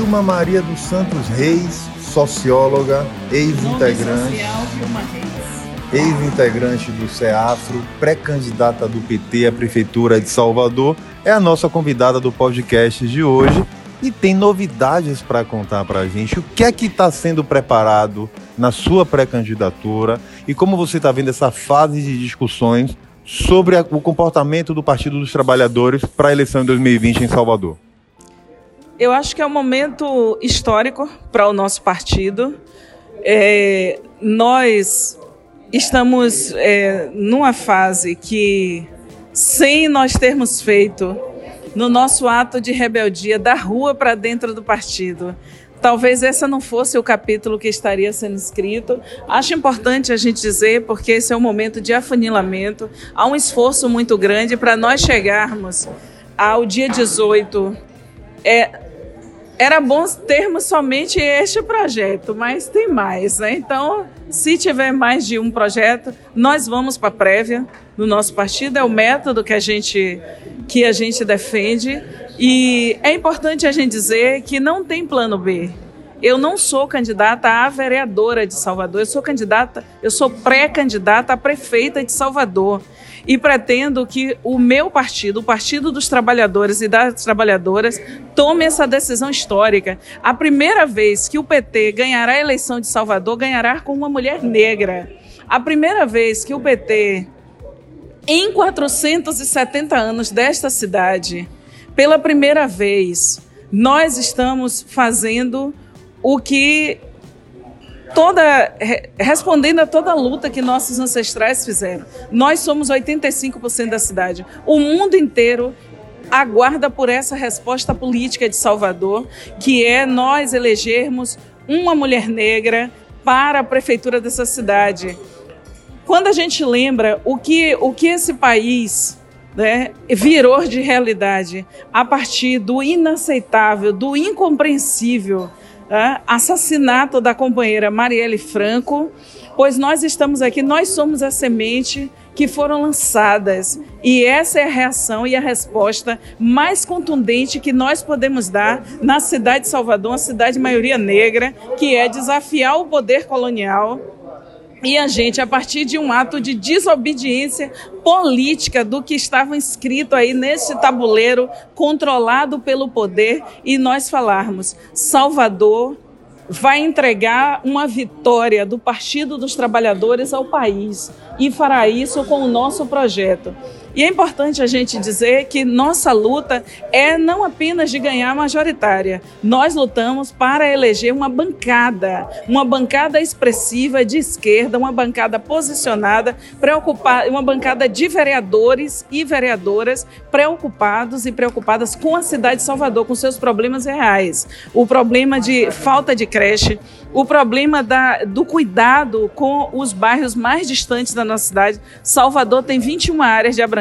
Vilma Maria dos Santos Reis, socióloga, ex-integrante. Ex-integrante do CEAFRO, pré-candidata do PT à Prefeitura de Salvador, é a nossa convidada do podcast de hoje e tem novidades para contar para a gente. O que é que está sendo preparado na sua pré-candidatura e como você está vendo essa fase de discussões sobre o comportamento do Partido dos Trabalhadores para a eleição de 2020 em Salvador? Eu acho que é um momento histórico para o nosso partido. É, nós estamos é, numa fase que, sem nós termos feito no nosso ato de rebeldia da rua para dentro do partido, Talvez esse não fosse o capítulo que estaria sendo escrito. Acho importante a gente dizer, porque esse é um momento de afunilamento. Há um esforço muito grande para nós chegarmos ao dia 18. É, era bom termos somente este projeto, mas tem mais, né? Então, se tiver mais de um projeto, nós vamos para a prévia no nosso partido, é o método que a gente que a gente defende e é importante a gente dizer que não tem plano B. Eu não sou candidata a vereadora de Salvador, eu sou candidata, eu sou pré-candidata a prefeita de Salvador e pretendo que o meu partido, o Partido dos Trabalhadores e das Trabalhadoras, tome essa decisão histórica. A primeira vez que o PT ganhará a eleição de Salvador, ganhará com uma mulher negra. A primeira vez que o PT, em 470 anos desta cidade, pela primeira vez, nós estamos fazendo o que toda respondendo a toda a luta que nossos ancestrais fizeram. Nós somos 85% da cidade. O mundo inteiro aguarda por essa resposta política de Salvador, que é nós elegermos uma mulher negra para a prefeitura dessa cidade. Quando a gente lembra o que, o que esse país né, virou de realidade a partir do inaceitável, do incompreensível assassinato da companheira Marielle Franco, pois nós estamos aqui, nós somos a semente que foram lançadas. E essa é a reação e a resposta mais contundente que nós podemos dar na cidade de Salvador, uma cidade de maioria negra, que é desafiar o poder colonial e a gente, a partir de um ato de desobediência política do que estava inscrito aí nesse tabuleiro controlado pelo poder, e nós falarmos: Salvador vai entregar uma vitória do Partido dos Trabalhadores ao país e fará isso com o nosso projeto. E é importante a gente dizer que nossa luta é não apenas de ganhar majoritária, nós lutamos para eleger uma bancada, uma bancada expressiva de esquerda, uma bancada posicionada, preocupada, uma bancada de vereadores e vereadoras preocupados e preocupadas com a cidade de Salvador, com seus problemas reais. O problema de falta de creche, o problema da, do cuidado com os bairros mais distantes da nossa cidade. Salvador tem 21 áreas de abrangência.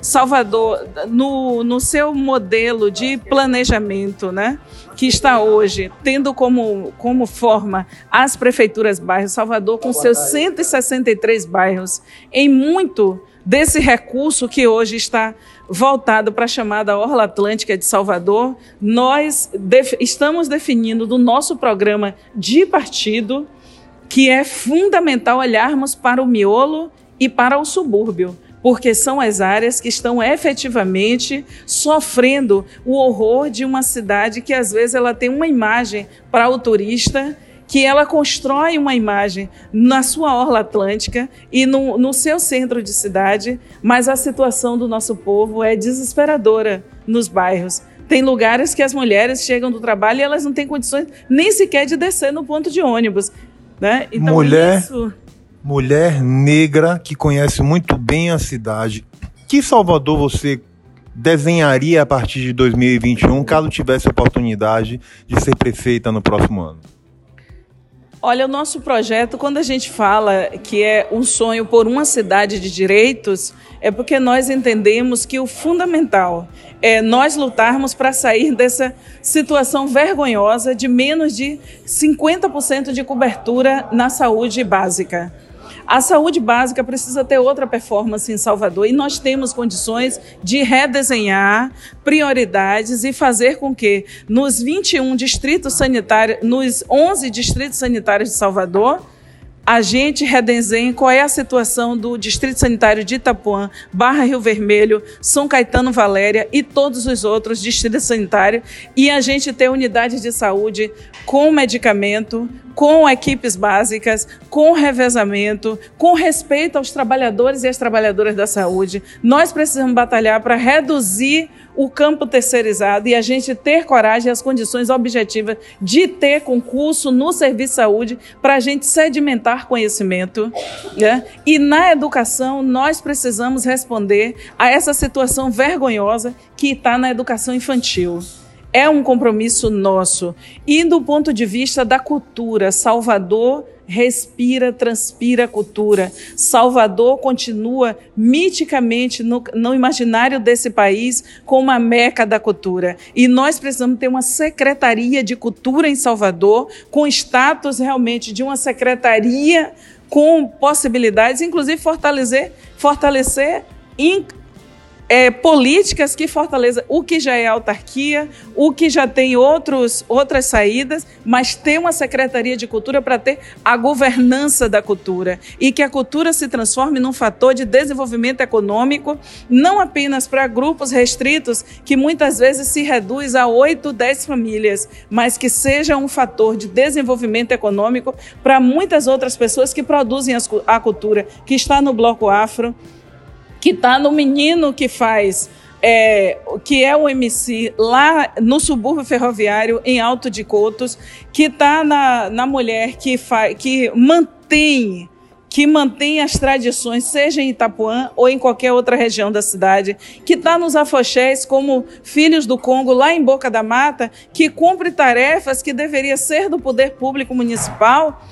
Salvador, no, no seu modelo de planejamento, né, que está hoje tendo como, como forma as prefeituras bairros, Salvador com seus 163 bairros, em muito desse recurso que hoje está voltado para a chamada Orla Atlântica de Salvador, nós def estamos definindo do nosso programa de partido que é fundamental olharmos para o miolo e para o subúrbio, porque são as áreas que estão efetivamente sofrendo o horror de uma cidade que às vezes ela tem uma imagem para o turista que ela constrói uma imagem na sua orla atlântica e no, no seu centro de cidade, mas a situação do nosso povo é desesperadora nos bairros. Tem lugares que as mulheres chegam do trabalho e elas não têm condições nem sequer de descer no ponto de ônibus. Né? Então, mulher, isso... mulher negra que conhece muito bem a cidade. Que Salvador você desenharia a partir de 2021, caso tivesse a oportunidade de ser prefeita no próximo ano? Olha, o nosso projeto, quando a gente fala que é um sonho por uma cidade de direitos, é porque nós entendemos que o fundamental é nós lutarmos para sair dessa situação vergonhosa de menos de 50% de cobertura na saúde básica. A saúde básica precisa ter outra performance em Salvador e nós temos condições de redesenhar prioridades e fazer com que nos 21 distritos sanitários, nos 11 distritos sanitários de Salvador, a gente redesenha qual é a situação do Distrito Sanitário de Itapuã, Barra Rio Vermelho, São Caetano Valéria e todos os outros distritos sanitários. E a gente ter unidades de saúde com medicamento, com equipes básicas, com revezamento, com respeito aos trabalhadores e às trabalhadoras da saúde. Nós precisamos batalhar para reduzir o campo terceirizado e a gente ter coragem e as condições objetivas de ter concurso no serviço de saúde para a gente sedimentar conhecimento. Né? E na educação, nós precisamos responder a essa situação vergonhosa que está na educação infantil é um compromisso nosso. E do ponto de vista da cultura, Salvador respira, transpira cultura. Salvador continua miticamente no, no, imaginário desse país como uma meca da cultura. E nós precisamos ter uma secretaria de cultura em Salvador, com status realmente de uma secretaria com possibilidades, inclusive fortalecer, fortalecer é, políticas que fortaleçam o que já é autarquia, o que já tem outros, outras saídas, mas ter uma Secretaria de Cultura para ter a governança da cultura. E que a cultura se transforme num fator de desenvolvimento econômico, não apenas para grupos restritos, que muitas vezes se reduz a 8, 10 famílias, mas que seja um fator de desenvolvimento econômico para muitas outras pessoas que produzem a cultura, que está no Bloco Afro, que está no menino que faz, é, que é o MC lá no subúrbio ferroviário, em Alto de Cotos, que está na, na mulher que, que mantém que mantém as tradições, seja em Itapuã ou em qualquer outra região da cidade, que está nos afoxés como Filhos do Congo, lá em Boca da Mata, que cumpre tarefas que deveria ser do poder público municipal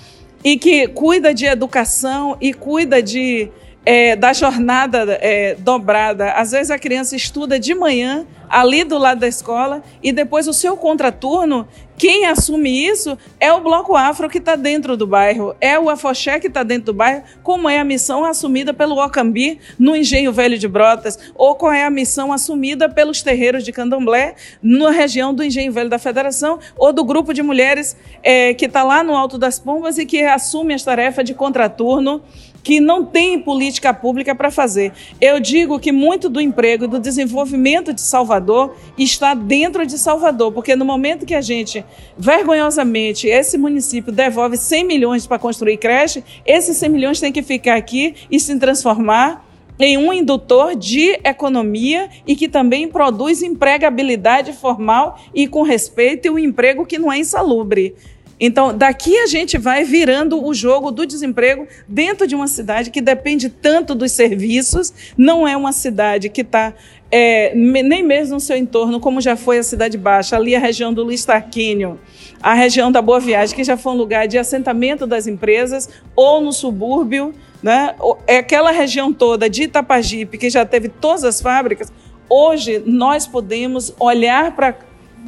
e que cuida de educação e cuida de é, da jornada é, dobrada. Às vezes a criança estuda de manhã, ali do lado da escola, e depois o seu contraturno, quem assume isso é o Bloco Afro que está dentro do bairro, é o Afoxé que está dentro do bairro, como é a missão assumida pelo Ocambi no Engenho Velho de Brotas, ou qual é a missão assumida pelos terreiros de Candomblé na região do Engenho Velho da Federação, ou do grupo de mulheres é, que está lá no Alto das Pombas e que assume as tarefas de contraturno que não tem política pública para fazer. Eu digo que muito do emprego, do desenvolvimento de Salvador está dentro de Salvador, porque no momento que a gente, vergonhosamente, esse município devolve 100 milhões para construir creche, esses 100 milhões têm que ficar aqui e se transformar em um indutor de economia e que também produz empregabilidade formal e com respeito e um emprego que não é insalubre. Então, daqui a gente vai virando o jogo do desemprego dentro de uma cidade que depende tanto dos serviços, não é uma cidade que está é, nem mesmo no seu entorno, como já foi a Cidade Baixa, ali a região do Luiz Tarquínio, a região da Boa Viagem, que já foi um lugar de assentamento das empresas, ou no subúrbio, né? é aquela região toda de Itapajipe, que já teve todas as fábricas, hoje nós podemos olhar para,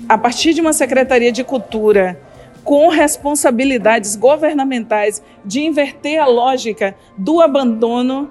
a partir de uma Secretaria de Cultura, com responsabilidades governamentais de inverter a lógica do abandono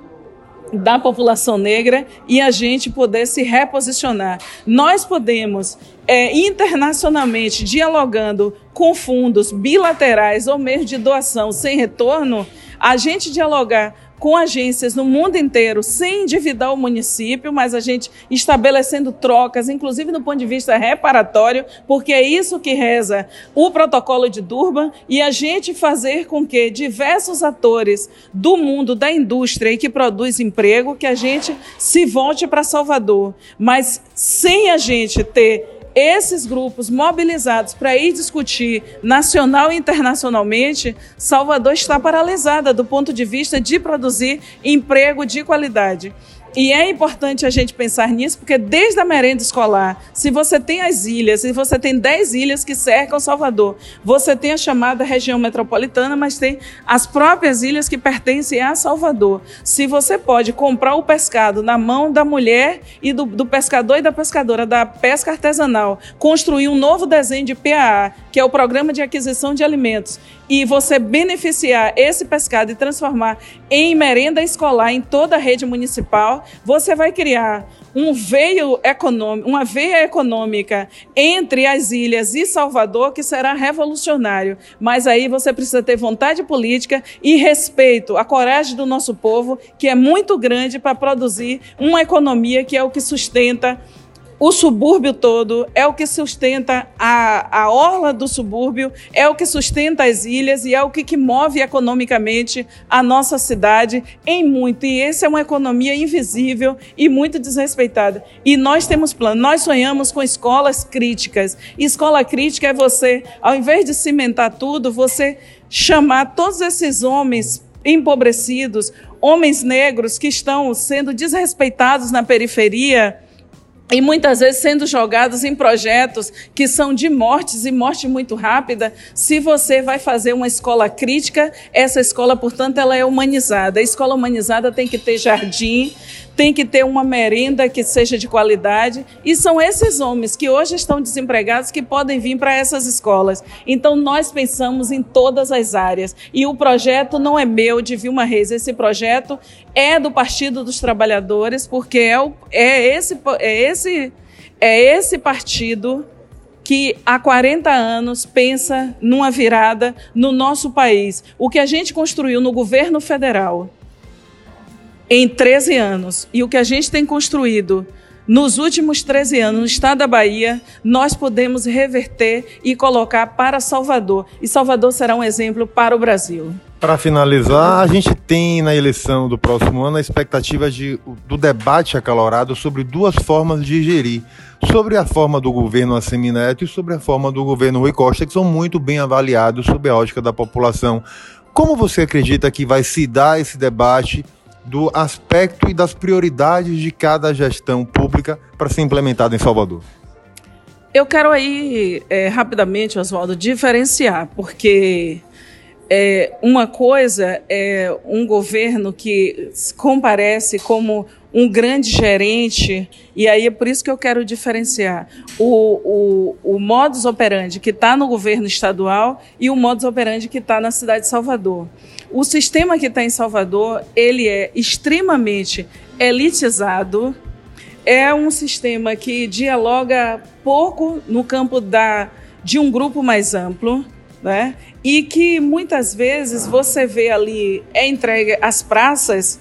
da população negra e a gente poder se reposicionar. Nós podemos, é, internacionalmente, dialogando com fundos bilaterais ou mesmo de doação sem retorno, a gente dialogar com agências no mundo inteiro, sem endividar o município, mas a gente estabelecendo trocas, inclusive do ponto de vista reparatório, porque é isso que reza o protocolo de Durban, e a gente fazer com que diversos atores do mundo da indústria e que produz emprego, que a gente se volte para Salvador, mas sem a gente ter esses grupos mobilizados para ir discutir nacional e internacionalmente, Salvador está paralisada do ponto de vista de produzir emprego de qualidade. E é importante a gente pensar nisso, porque desde a merenda escolar, se você tem as ilhas, se você tem 10 ilhas que cercam Salvador, você tem a chamada região metropolitana, mas tem as próprias ilhas que pertencem a Salvador. Se você pode comprar o pescado na mão da mulher e do, do pescador e da pescadora da pesca artesanal, construir um novo desenho de PAA que é o programa de aquisição de alimentos, e você beneficiar esse pescado e transformar em merenda escolar em toda a rede municipal, você vai criar um veio econômico, uma veia econômica entre as ilhas e Salvador que será revolucionário. Mas aí você precisa ter vontade política e respeito à coragem do nosso povo, que é muito grande para produzir uma economia que é o que sustenta o subúrbio todo, é o que sustenta a, a orla do subúrbio, é o que sustenta as ilhas e é o que, que move economicamente a nossa cidade em muito. E essa é uma economia invisível e muito desrespeitada. E nós temos plano, nós sonhamos com escolas críticas. E escola crítica é você, ao invés de cimentar tudo, você chamar todos esses homens empobrecidos, homens negros que estão sendo desrespeitados na periferia e muitas vezes sendo jogados em projetos que são de mortes e morte muito rápida. Se você vai fazer uma escola crítica, essa escola, portanto, ela é humanizada. A escola humanizada tem que ter jardim, tem que ter uma merenda que seja de qualidade. E são esses homens que hoje estão desempregados que podem vir para essas escolas. Então, nós pensamos em todas as áreas. E o projeto não é meu, de Vilma Reis. Esse projeto é do Partido dos Trabalhadores, porque é, o, é, esse, é, esse, é esse partido que há 40 anos pensa numa virada no nosso país. O que a gente construiu no governo federal em 13 anos e o que a gente tem construído nos últimos 13 anos no estado da Bahia, nós podemos reverter e colocar para Salvador. E Salvador será um exemplo para o Brasil. Para finalizar, a gente tem na eleição do próximo ano a expectativa de, do debate acalorado sobre duas formas de gerir. Sobre a forma do governo Assemineto e sobre a forma do governo Rui Costa, que são muito bem avaliados sob a ótica da população. Como você acredita que vai se dar esse debate do aspecto e das prioridades de cada gestão pública para ser implementada em Salvador? Eu quero aí, é, rapidamente, Oswaldo, diferenciar, porque é, uma coisa é um governo que comparece como um grande gerente, e aí é por isso que eu quero diferenciar o, o, o modus operandi que está no governo estadual e o modus operandi que está na cidade de Salvador. O sistema que está em Salvador, ele é extremamente elitizado, é um sistema que dialoga pouco no campo da, de um grupo mais amplo, né? E que muitas vezes você vê ali, é entregue às praças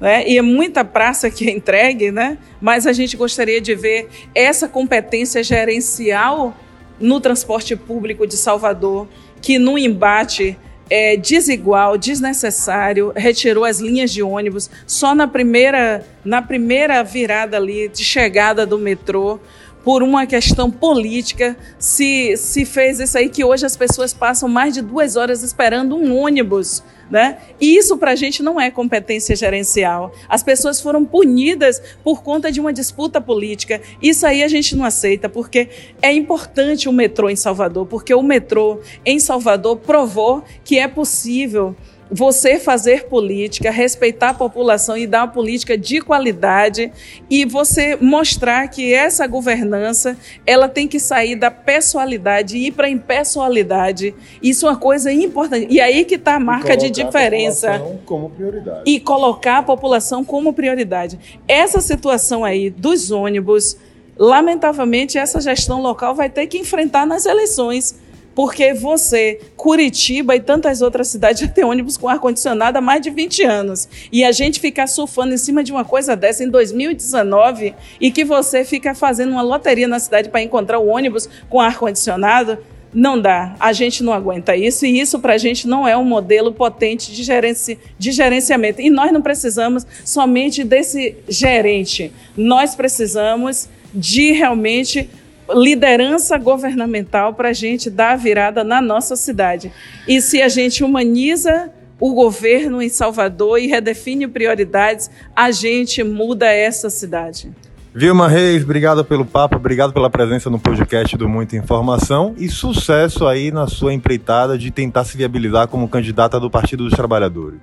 né? E é muita praça que é entregue, né? Mas a gente gostaria de ver essa competência gerencial no transporte público de Salvador, que no embate é, desigual, desnecessário, retirou as linhas de ônibus só na primeira, na primeira virada ali de chegada do metrô por uma questão política, se, se fez isso aí que hoje as pessoas passam mais de duas horas esperando um ônibus. Né? E isso para a gente não é competência gerencial. As pessoas foram punidas por conta de uma disputa política. Isso aí a gente não aceita, porque é importante o metrô em Salvador, porque o metrô em Salvador provou que é possível você fazer política, respeitar a população e dar uma política de qualidade e você mostrar que essa governança ela tem que sair da pessoalidade e ir para a impessoalidade. Isso é uma coisa importante. E aí que está a marca de diferença. A como prioridade. E colocar a população como prioridade. Essa situação aí dos ônibus, lamentavelmente, essa gestão local vai ter que enfrentar nas eleições porque você, Curitiba e tantas outras cidades já tem ônibus com ar-condicionado há mais de 20 anos. E a gente ficar surfando em cima de uma coisa dessa em 2019 e que você fica fazendo uma loteria na cidade para encontrar o ônibus com ar-condicionado, não dá, a gente não aguenta isso e isso para a gente não é um modelo potente de, gerenci, de gerenciamento. E nós não precisamos somente desse gerente, nós precisamos de realmente liderança governamental para a gente dar a virada na nossa cidade. E se a gente humaniza o governo em Salvador e redefine prioridades, a gente muda essa cidade. Vilma Reis, obrigado pelo papo, obrigado pela presença no podcast do Muita Informação e sucesso aí na sua empreitada de tentar se viabilizar como candidata do Partido dos Trabalhadores.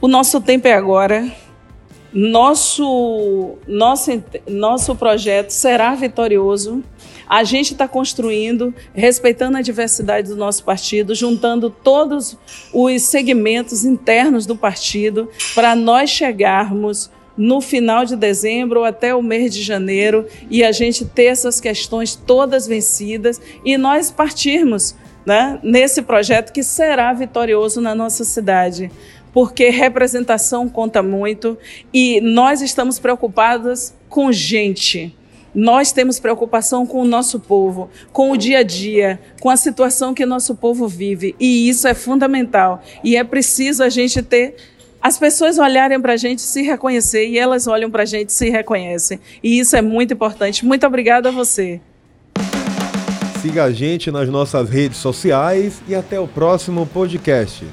O nosso tempo é agora. Nosso, nosso, nosso projeto será vitorioso. A gente está construindo, respeitando a diversidade do nosso partido, juntando todos os segmentos internos do partido para nós chegarmos no final de dezembro ou até o mês de janeiro e a gente ter essas questões todas vencidas e nós partirmos né, nesse projeto que será vitorioso na nossa cidade porque representação conta muito e nós estamos preocupadas com gente. Nós temos preocupação com o nosso povo, com o dia a dia, com a situação que nosso povo vive. E isso é fundamental. E é preciso a gente ter as pessoas olharem para a gente se reconhecer e elas olham para a gente se reconhecem. E isso é muito importante. Muito obrigada a você. Siga a gente nas nossas redes sociais e até o próximo podcast.